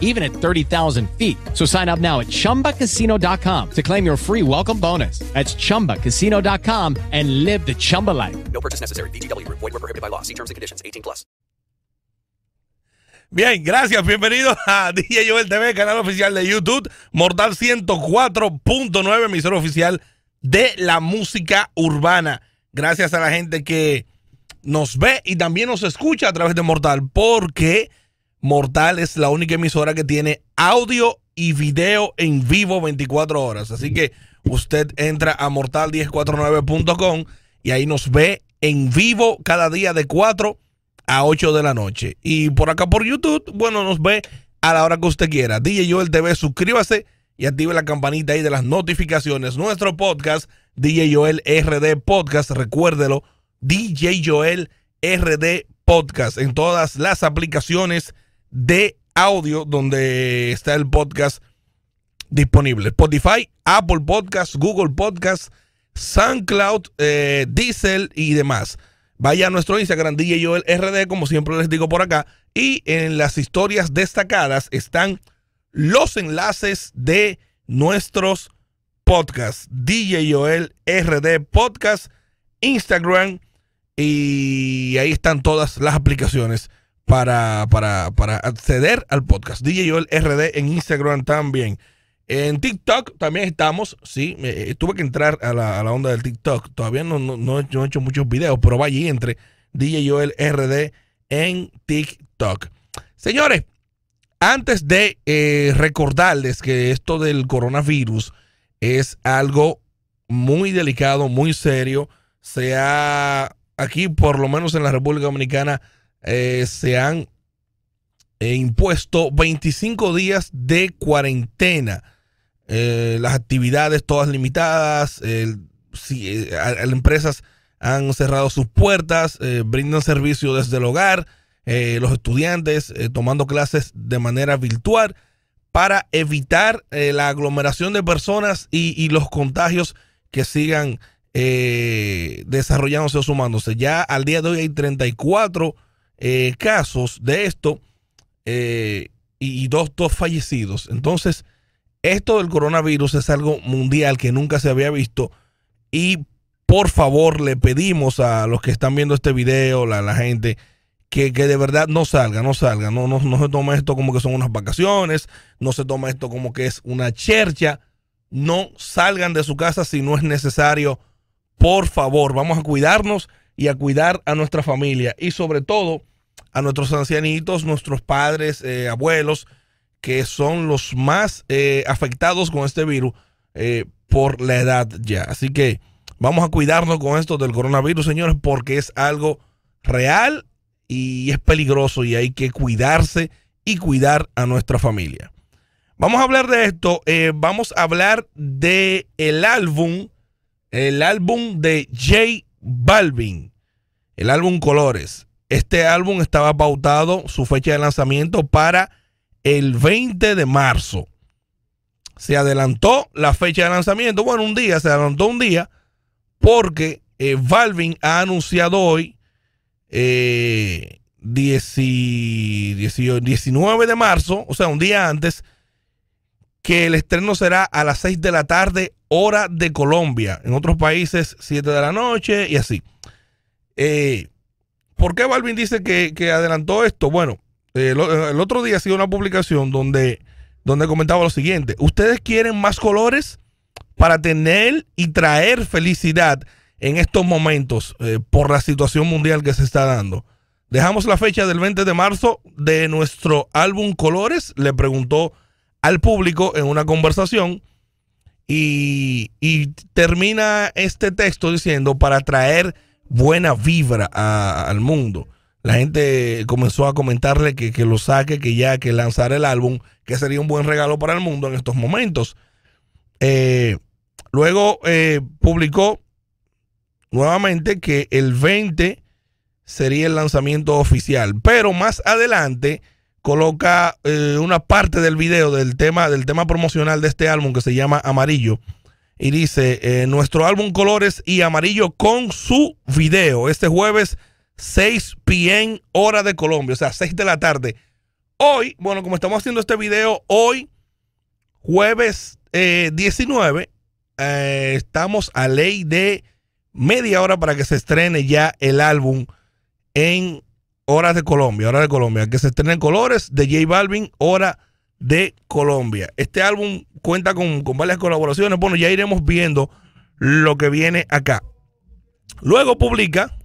even at 30,000 feet. So sign up now at chumbacasino.com to claim your free welcome bonus. That's chumbacasino.com and live the Chumba life. No purchase necessary. VGW Group. Void were prohibited by law. See terms and conditions. 18 plus. Bien, gracias. Bienvenidos a DJ Joel TV, canal oficial de YouTube, Mortal 104.9, emisor oficial de la música urbana. Gracias a la gente que nos ve y también nos escucha a través de Mortal, porque Mortal es la única emisora que tiene audio y video en vivo 24 horas. Así que usted entra a mortal1049.com y ahí nos ve en vivo cada día de 4 a 8 de la noche. Y por acá por YouTube, bueno, nos ve a la hora que usted quiera. DJ Joel TV, suscríbase y active la campanita ahí de las notificaciones. Nuestro podcast, DJ Joel RD Podcast, recuérdelo, DJ Joel RD Podcast en todas las aplicaciones de audio donde está el podcast disponible. Spotify, Apple Podcast, Google Podcast, SoundCloud, eh, Diesel y demás. Vaya a nuestro Instagram, DJ Joel RD, como siempre les digo por acá. Y en las historias destacadas están los enlaces de nuestros podcasts. DJ Joel RD Podcast, Instagram. Y ahí están todas las aplicaciones para, para, para acceder al podcast. DJ Joel RD en Instagram también. En TikTok también estamos, sí, eh, tuve que entrar a la, a la, onda del TikTok. Todavía no, no, no, he hecho muchos videos, pero vaya y entre DJ Joel RD en TikTok. Señores, antes de eh, recordarles que esto del coronavirus es algo muy delicado, muy serio. Se ha, aquí por lo menos en la República Dominicana, eh, se han eh, impuesto 25 días de cuarentena. Eh, las actividades todas limitadas, las empresas han cerrado sus puertas, brindan servicio desde el hogar, los estudiantes tomando clases de manera virtual para evitar la aglomeración de personas y, y, los contagios que sigan desarrollándose o sumándose. Ya al día de hoy hay 34 eh, casos de esto eh, y, dos, dos fallecidos. Entonces, esto del coronavirus es algo mundial que nunca se había visto y por favor le pedimos a los que están viendo este video, la, la gente, que, que, de verdad no salga, no salga, no, no, no se tome esto como que son unas vacaciones, no se tome esto como que es una chercha, no salgan de su casa si no es necesario, por favor, vamos a cuidarnos y a cuidar a nuestra familia y sobre todo a nuestros ancianitos, nuestros padres, eh, abuelos, que son los más eh, afectados con este virus eh, por la edad ya. Así que vamos a cuidarnos con esto del coronavirus, señores, porque es algo real y es peligroso y hay que cuidarse y cuidar a nuestra familia. Vamos a hablar de esto. vamos a hablar de el álbum, el álbum de J Balvin, el álbum Colores. Este álbum estaba pautado, su fecha de lanzamiento para el 20 de marzo. Se adelantó la fecha de lanzamiento, bueno, un día, se adelantó un día, porque eh, Balvin ha anunciado hoy, eh, 19 de marzo, o sea, un día antes, que el estreno será a las 6 de la tarde, hora de Colombia. En otros países, 7 de la noche y así. Eh, ¿Por qué Balvin dice que, adelantó esto? Bueno, el, otro día ha sido una publicación donde, donde comentaba lo siguiente. ¿Ustedes quieren más colores para tener y traer felicidad en estos momentos eh, por la situación mundial que se está dando? Dejamos la fecha del 20 de marzo de nuestro álbum Colores, le preguntó al público en una conversación y, termina este texto diciendo para traer buena vibra al mundo. La gente comenzó a comentarle que, lo saque, que ya que lanzar el álbum, que sería un buen regalo para el mundo en estos momentos. Eh, luego eh, publicó nuevamente que el 20 sería el lanzamiento oficial. Pero más adelante coloca eh, una parte del video del tema, del tema promocional de este álbum que se llama Amarillo. Y dice, eh, nuestro álbum Colores y Amarillo con su video. Este jueves 6 p.m. hora de Colombia, o sea, 6 de la tarde. Hoy, bueno, como estamos haciendo este video, hoy, jueves 19, eh, estamos a ley de media hora para que se estrene ya el álbum en Horas de Colombia, Hora de Colombia, que se estrene en colores de J Balvin, Hora de Colombia. Este álbum cuenta con, con varias colaboraciones. Bueno, ya iremos viendo lo que viene acá. Luego publica,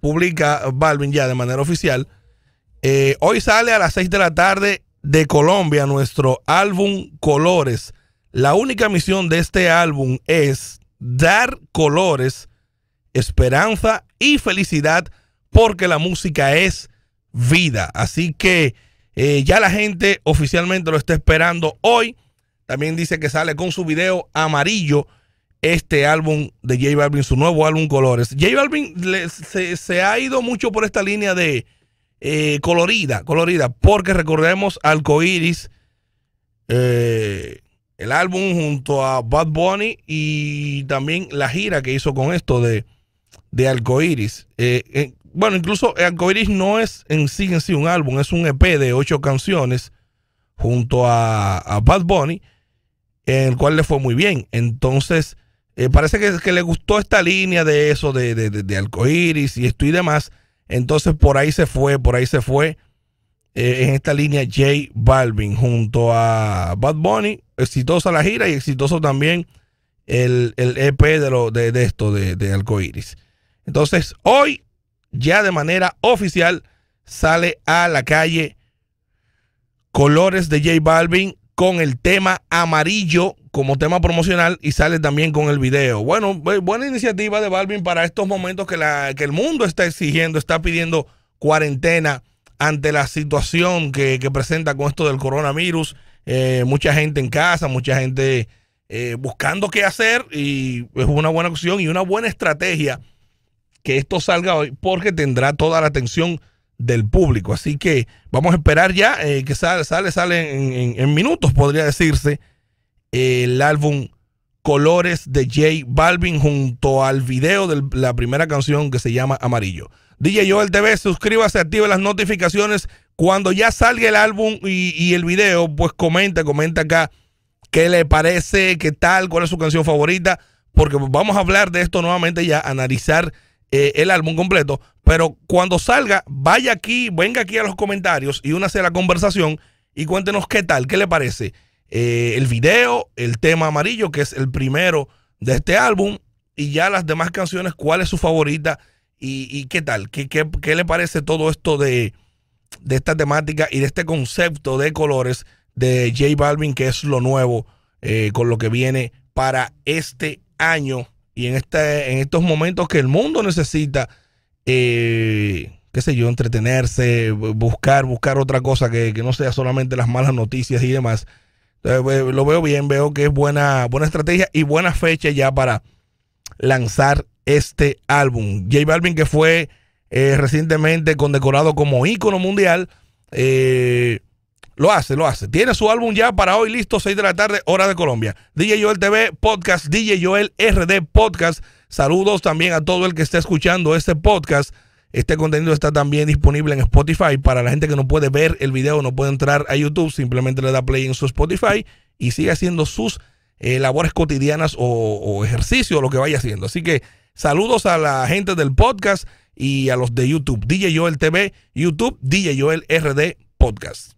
publica Balvin ya de manera oficial. Eh, hoy sale a las 6 de la tarde de Colombia nuestro álbum Colores. La única misión de este álbum es dar colores, esperanza y felicidad porque la música es vida. Así que eh, ya la gente oficialmente lo está esperando hoy. También dice que sale con su video amarillo este álbum de J Balvin, su nuevo álbum Colores. J Balvin se, ha ido mucho por esta línea de eh, colorida, colorida, porque recordemos Alcoiris, eh, el álbum junto a Bad Bunny y también la gira que hizo con esto de, de Alcoiris. Eh, bueno, incluso Arcoiris no es en sí en sí un álbum, es un EP de ocho canciones junto a, Bad Bunny, en el cual le fue muy bien. Entonces, eh, parece que, le gustó esta línea de eso, de, de, de, y esto y demás. Entonces, por ahí se fue, por ahí se fue eh, en esta línea J Balvin junto a Bad Bunny. Exitosa la gira y exitoso también el, EP de, lo, de, esto, de, de. Entonces, hoy ya de manera oficial sale a la calle Colores de J Balvin con el tema amarillo como tema promocional y sale también con el video. Bueno, buena iniciativa de Balvin para estos momentos que, la, que el mundo está exigiendo, está pidiendo cuarentena ante la situación que, presenta con esto del coronavirus. Eh, mucha gente en casa, mucha gente eh, buscando qué hacer y es una buena opción y una buena estrategia que esto salga hoy porque tendrá toda la atención del público. Así que vamos a esperar ya eh, que sale, sale, sale en, minutos, podría decirse, el álbum Colores de J Balvin junto al video de la primera canción que se llama Amarillo. DJ Joel TV, suscríbase, active las notificaciones. Cuando ya salga el álbum y, y el video, pues comenta, comenta acá qué le parece, qué tal, cuál es su canción favorita, porque vamos a hablar de esto nuevamente ya, analizar eh, el álbum completo, pero cuando salga, vaya aquí, venga aquí a los comentarios y únase a la conversación y cuéntenos qué tal, qué le parece eh, el video, el tema amarillo, que es el primero de este álbum, y ya las demás canciones, cuál es su favorita y, qué tal, ¿Qué, qué, le parece todo esto de, de esta temática y de este concepto de colores de J Balvin, que es lo nuevo eh, con lo que viene para este año y en, este, en estos momentos que el mundo necesita, eh, qué sé yo, entretenerse, buscar, buscar otra cosa que, no sea solamente las malas noticias y demás. lo veo bien, veo que es buena, buena estrategia y buena fecha ya para lanzar este álbum. J Balvin que fue eh, recientemente condecorado como ícono mundial. Eh, lo hace, lo hace. Tiene su álbum ya para hoy listo, 6 de la tarde, hora de Colombia. DJ Joel TV Podcast, DJ Joel RD Podcast. Saludos también a todo el que esté escuchando este podcast. Este contenido está también disponible en Spotify. Para la gente que no puede ver el video, no puede entrar a YouTube, simplemente le da play en su Spotify y sigue haciendo sus eh, labores cotidianas o, o ejercicio, lo que vaya haciendo. Así que saludos a la gente del podcast y a los de YouTube. DJ Joel TV, YouTube, DJ Joel RD Podcast.